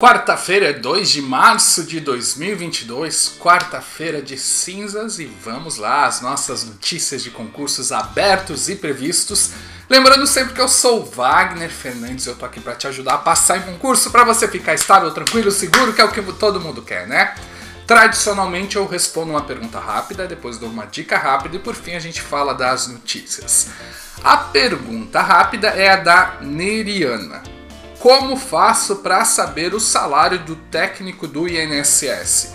Quarta-feira, 2 de março de 2022, quarta-feira de cinzas e vamos lá, as nossas notícias de concursos abertos e previstos. Lembrando sempre que eu sou Wagner Fernandes, eu tô aqui para te ajudar a passar em concurso para você ficar estável, tranquilo, seguro, que é o que todo mundo quer, né? Tradicionalmente eu respondo uma pergunta rápida, depois dou uma dica rápida e por fim a gente fala das notícias. A pergunta rápida é a da Neriana. Como faço para saber o salário do técnico do INSS?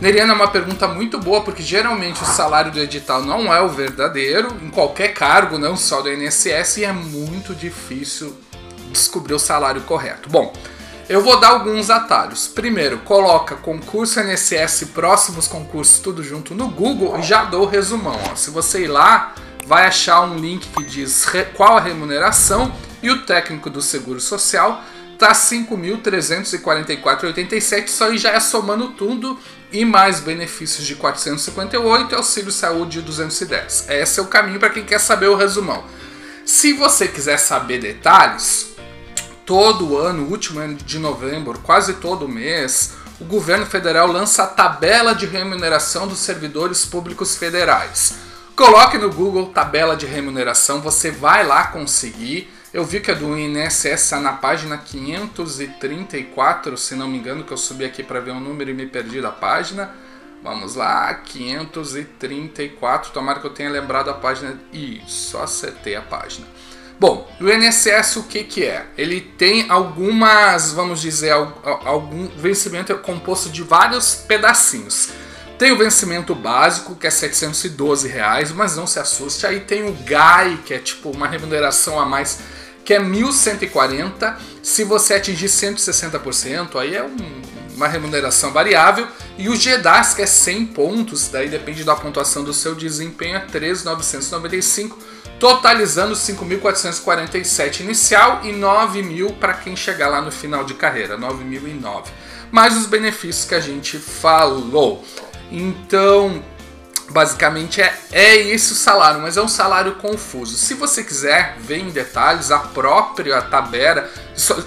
Neriana é uma pergunta muito boa porque geralmente o salário do edital não é o verdadeiro em qualquer cargo, não só do INSS, e é muito difícil descobrir o salário correto. Bom, eu vou dar alguns atalhos. Primeiro, coloca concurso INSS próximos concursos tudo junto no Google e já dou o resumão. Ó. Se você ir lá, vai achar um link que diz qual a remuneração e o técnico do Seguro Social tá 5.344,87, só aí já é somando tudo e mais benefícios de 458 e auxílio saúde de 210. Esse é o caminho para quem quer saber o resumão. Se você quiser saber detalhes, todo ano, último ano de novembro, quase todo mês, o governo federal lança a tabela de remuneração dos servidores públicos federais. Coloque no Google tabela de remuneração, você vai lá conseguir. Eu vi que é do INSS está na página 534, se não me engano, que eu subi aqui para ver o número e me perdi da página. Vamos lá, 534. Tomara que eu tenha lembrado a página. Isso, acertei a página. Bom, o INSS o que, que é? Ele tem algumas, vamos dizer, algum vencimento composto de vários pedacinhos. Tem o vencimento básico, que é 712 reais, mas não se assuste. Aí tem o GAI, que é tipo uma remuneração a mais que é 1.140. Se você atingir 160%, aí é um, uma remuneração variável. E o GEDAS, que é 100 pontos, daí depende da pontuação do seu desempenho, é 3.995, totalizando 5.447 inicial e 9.000 para quem chegar lá no final de carreira, 9.009. Mais os benefícios que a gente falou. Então, Basicamente é, é esse o salário, mas é um salário confuso. Se você quiser ver em detalhes a própria tabela,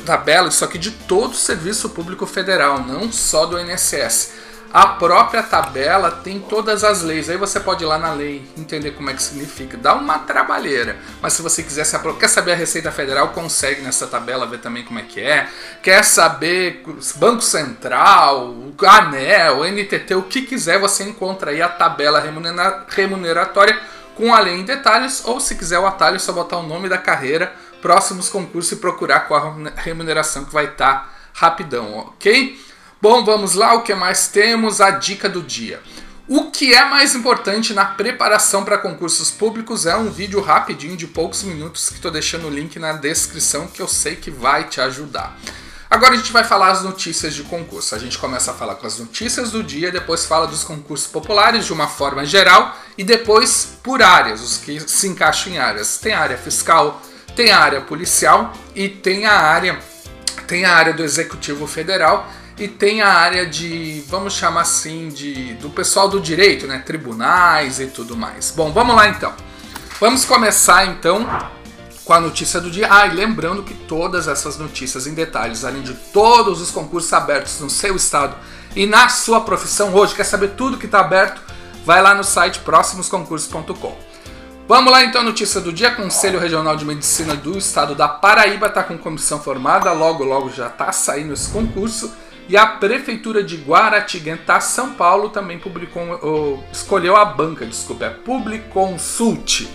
tabela isso aqui de todo o serviço público federal, não só do INSS. A própria tabela tem todas as leis. Aí você pode ir lá na lei, entender como é que significa. Dá uma trabalheira. Mas se você quiser saber, quer saber a Receita Federal, consegue nessa tabela ver também como é que é. Quer saber Banco Central, ANEL, NTT, o que quiser, você encontra aí a tabela remuneratória com a lei em detalhes. Ou se quiser o atalho, é só botar o nome da carreira, próximos concursos e procurar com a remuneração que vai estar tá rapidão, ok? Bom, vamos lá, o que mais temos? A dica do dia. O que é mais importante na preparação para concursos públicos é um vídeo rapidinho de poucos minutos que estou deixando o link na descrição que eu sei que vai te ajudar. Agora a gente vai falar as notícias de concurso. A gente começa a falar com as notícias do dia, depois fala dos concursos populares de uma forma geral e depois por áreas, os que se encaixam em áreas. Tem a área fiscal, tem a área policial e tem a área tem a área do executivo federal e tem a área de, vamos chamar assim, de do pessoal do direito, né, tribunais e tudo mais. Bom, vamos lá então. Vamos começar então com a notícia do dia. Ah, e lembrando que todas essas notícias em detalhes, além de todos os concursos abertos no seu estado e na sua profissão hoje, quer saber tudo que está aberto? Vai lá no site próximosconcursos.com. Vamos lá então, notícia do dia. Conselho Regional de Medicina do Estado da Paraíba está com comissão formada, logo logo já está saindo esse concurso. E a Prefeitura de Guaratinguetá, São Paulo, também publicou, ou, escolheu a banca, desculpa, é Publiconsult.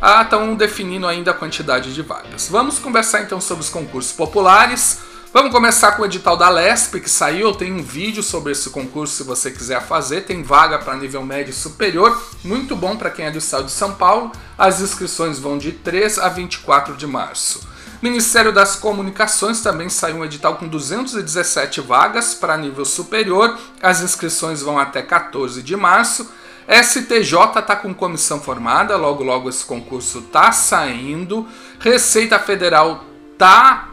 Ah, estão definindo ainda a quantidade de vagas. Vamos conversar então sobre os concursos populares. Vamos começar com o edital da LESP que saiu. Eu tenho um vídeo sobre esse concurso se você quiser fazer. Tem vaga para nível médio e superior. Muito bom para quem é do estado de São Paulo. As inscrições vão de 3 a 24 de março. Ministério das Comunicações também saiu um edital com 217 vagas para nível superior. As inscrições vão até 14 de março. STJ está com comissão formada, logo logo esse concurso está saindo. Receita Federal tá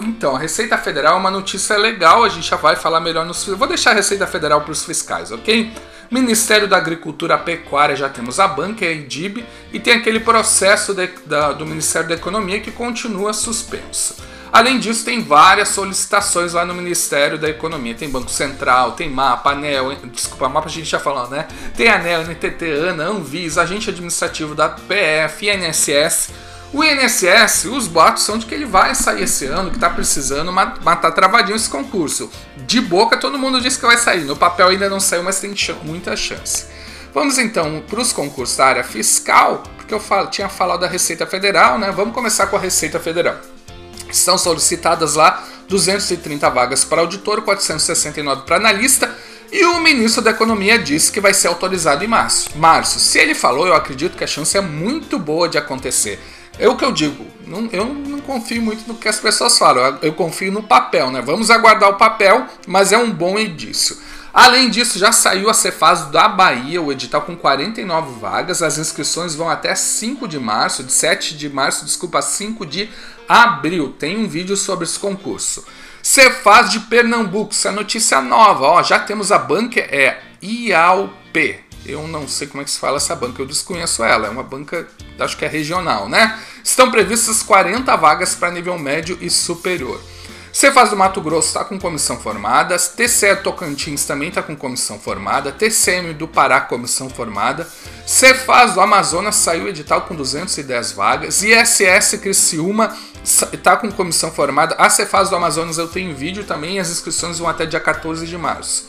então, a Receita Federal é uma notícia legal, a gente já vai falar melhor nos. Vou deixar a Receita Federal para os fiscais, ok? Ministério da Agricultura Pecuária já temos a banca, a IDIB, e tem aquele processo de, da, do Ministério da Economia que continua suspenso. Além disso, tem várias solicitações lá no Ministério da Economia. Tem Banco Central, tem MAPA, ANEL, desculpa, MAPA a gente já falou, né? Tem ANEL, NTT, ANA, Anvisa, Agente Administrativo da PF, INSS. O INSS, os boatos são de que ele vai sair esse ano, que está precisando matar travadinho esse concurso. De boca, todo mundo diz que vai sair. No papel ainda não saiu, mas tem muita chance. Vamos então para os concursos da área fiscal, porque eu falo, tinha falado da Receita Federal, né? Vamos começar com a Receita Federal. São solicitadas lá 230 vagas para auditor, 469 para analista. E o ministro da Economia disse que vai ser autorizado em março. Março, se ele falou, eu acredito que a chance é muito boa de acontecer. É o que eu digo, não, eu não confio muito no que as pessoas falam, eu, eu confio no papel, né? Vamos aguardar o papel, mas é um bom indício. Além disso, já saiu a Cefaz da Bahia, o edital com 49 vagas. As inscrições vão até 5 de março, de 7 de março, desculpa, 5 de abril. Tem um vídeo sobre esse concurso. Cefaz de Pernambuco, essa notícia nova, ó, já temos a banca, é IAUP. Eu não sei como é que se fala essa banca, eu desconheço ela, é uma banca, acho que é regional, né? Estão previstas 40 vagas para nível médio e superior. Cefaz do Mato Grosso está com comissão formada, TCE Tocantins também está com comissão formada, TCM do Pará comissão formada, Cefaz do Amazonas saiu edital com 210 vagas, ISS Criciúma está com comissão formada, a Cefaz do Amazonas eu tenho vídeo também, as inscrições vão até dia 14 de março.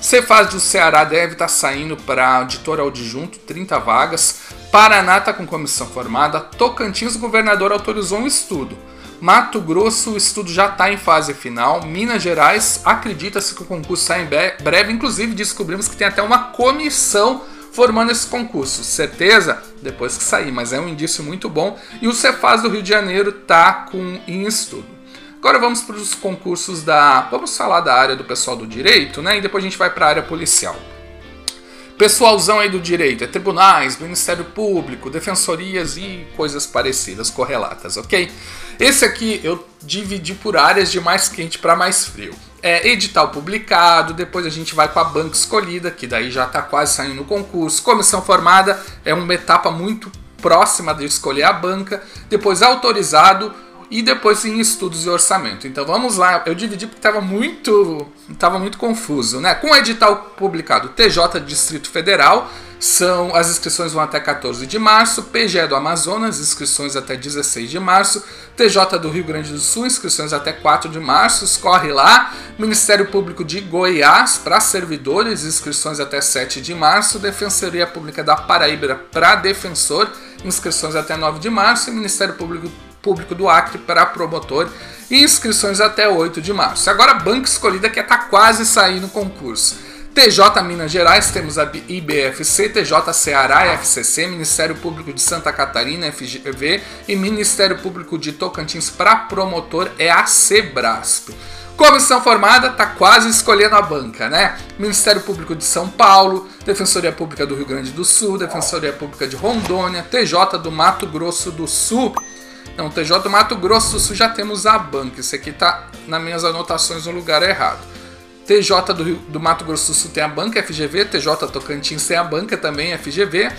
Cefaz do Ceará deve estar tá saindo para auditor adjunto, 30 vagas. Paraná está com comissão formada. Tocantins, o governador autorizou um estudo. Mato Grosso, o estudo já está em fase final. Minas Gerais, acredita-se que o concurso sai em breve. Inclusive, descobrimos que tem até uma comissão formando esse concurso. Certeza? Depois que sair, mas é um indício muito bom. E o Cefaz do Rio de Janeiro está com em estudo. Agora vamos para os concursos da. Vamos falar da área do pessoal do direito, né? E depois a gente vai para a área policial. Pessoalzão aí do direito, é tribunais, Ministério Público, defensorias e coisas parecidas, correlatas, ok? Esse aqui eu dividi por áreas de mais quente para mais frio. É edital publicado, depois a gente vai com a banca escolhida, que daí já está quase saindo o concurso. Comissão formada é uma etapa muito próxima de escolher a banca. Depois autorizado, e depois em estudos e orçamento. Então vamos lá, eu dividi porque estava muito, tava muito confuso, né? Com o edital publicado TJ Distrito Federal, são as inscrições vão até 14 de março, PGE do Amazonas, inscrições até 16 de março, TJ do Rio Grande do Sul, inscrições até 4 de março, escorre lá, Ministério Público de Goiás para servidores, inscrições até 7 de março, Defensoria Pública da Paraíba para defensor, inscrições até 9 de março e Ministério Público Público do Acre para promotor e inscrições até 8 de março. Agora a banca escolhida que está quase saindo o concurso. TJ Minas Gerais, temos a IBFC, TJ Ceará, FCC, Ministério Público de Santa Catarina, FGV, e Ministério Público de Tocantins para promotor é a Sebrasp. Comissão formada está quase escolhendo a banca, né? Ministério Público de São Paulo, Defensoria Pública do Rio Grande do Sul, Defensoria Pública de Rondônia, TJ do Mato Grosso do Sul, não, TJ do Mato Grosso do Sul já temos a banca. Isso aqui tá nas minhas anotações no lugar errado. TJ do, Rio, do Mato Grosso do Sul tem a banca FGV, TJ Tocantins tem a banca também FGV.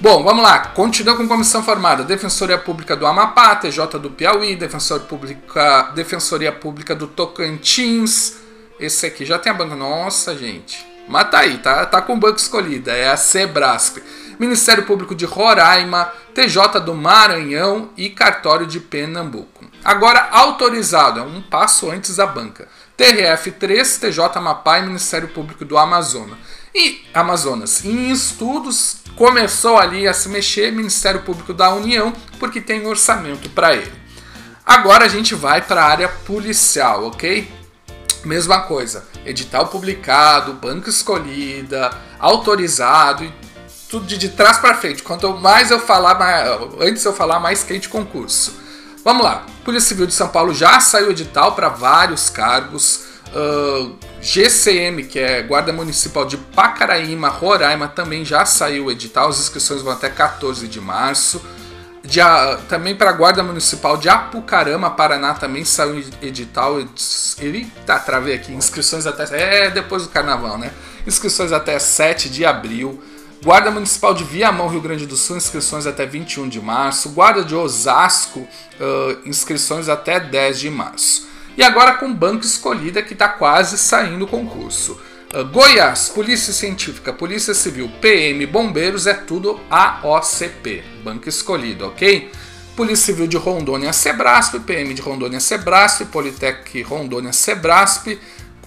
Bom, vamos lá. Continua com comissão formada. Defensoria Pública do Amapá, TJ do Piauí, Defensoria Pública, Defensoria Pública do Tocantins. Esse aqui já tem a banca. Nossa, gente. Mas tá aí, tá, tá com banca escolhida. É a Sebrasp. Ministério Público de Roraima, TJ do Maranhão e Cartório de Pernambuco. Agora autorizado, é um passo antes da banca. TRF3, TJ Amapá e Ministério Público do Amazonas. E Amazonas, em estudos, começou ali a se mexer Ministério Público da União, porque tem orçamento para ele. Agora a gente vai para a área policial, ok? Mesma coisa, edital publicado, banca escolhida, autorizado e tudo de, de trás para frente. Quanto mais eu falar, mais, antes eu falar, mais quente concurso. Vamos lá. Polícia Civil de São Paulo já saiu edital para vários cargos. Uh, GCM, que é Guarda Municipal de Pacaraíma, Roraima, também já saiu edital. As inscrições vão até 14 de março. De, também para a Guarda Municipal de Apucarama, Paraná, também saiu edital. Ele tá, travei aqui. Inscrições até. É depois do carnaval, né? Inscrições até 7 de abril. Guarda Municipal de Viamão, Rio Grande do Sul, inscrições até 21 de março. Guarda de Osasco, uh, inscrições até 10 de março. E agora com Banco Escolhida, que está quase saindo o concurso. Uh, Goiás, Polícia Científica, Polícia Civil, PM, Bombeiros, é tudo AOCP, Banco Escolhido, ok? Polícia Civil de Rondônia, Sebrasp, PM de Rondônia, Sebrasp, Politec Rondônia, Sebrasp,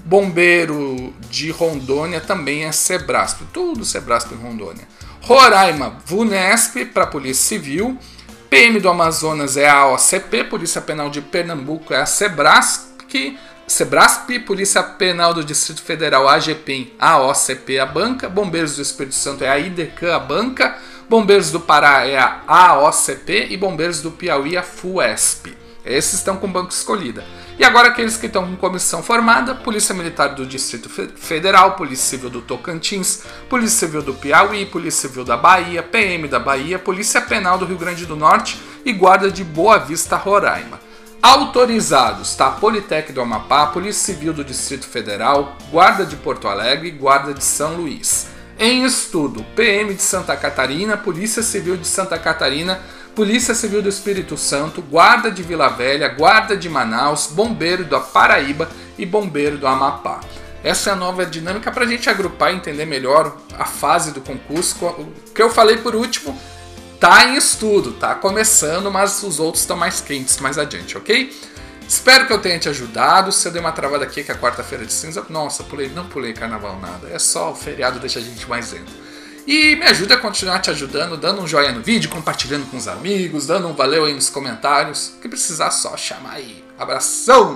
Bombeiro de Rondônia também é Sebrasp, tudo Sebrasp em Rondônia. Roraima, VUNESP para Polícia Civil, PM do Amazonas é a OCP, Polícia Penal de Pernambuco é a Sebrasp, Sebrasp, Polícia Penal do Distrito Federal, AGPEM, a OCP, a banca, Bombeiros do Espírito Santo é a IDECAN, a banca, Bombeiros do Pará é a AOCP e Bombeiros do Piauí a FUESP. Esses estão com banco escolhida. E agora aqueles que estão com comissão formada, Polícia Militar do Distrito Federal, Polícia Civil do Tocantins, Polícia Civil do Piauí, Polícia Civil da Bahia, PM da Bahia, Polícia Penal do Rio Grande do Norte e Guarda de Boa Vista, Roraima. Autorizados, tá? Politec do Amapá, Polícia Civil do Distrito Federal, Guarda de Porto Alegre e Guarda de São Luís. Em estudo, PM de Santa Catarina, Polícia Civil de Santa Catarina, Polícia Civil do Espírito Santo, Guarda de Vila Velha, Guarda de Manaus, Bombeiro da Paraíba e Bombeiro do Amapá. Essa é a nova dinâmica para a gente agrupar e entender melhor a fase do concurso. O que eu falei por último tá em estudo, tá começando, mas os outros estão mais quentes mais adiante, ok? Espero que eu tenha te ajudado. Se eu dei uma travada aqui, que é quarta-feira de cinza, nossa, pulei, não pulei carnaval nada. É só o feriado deixa a gente mais lento. E me ajuda a continuar te ajudando, dando um joinha no vídeo, compartilhando com os amigos, dando um valeu aí nos comentários. Que precisar só chamar aí. Abração!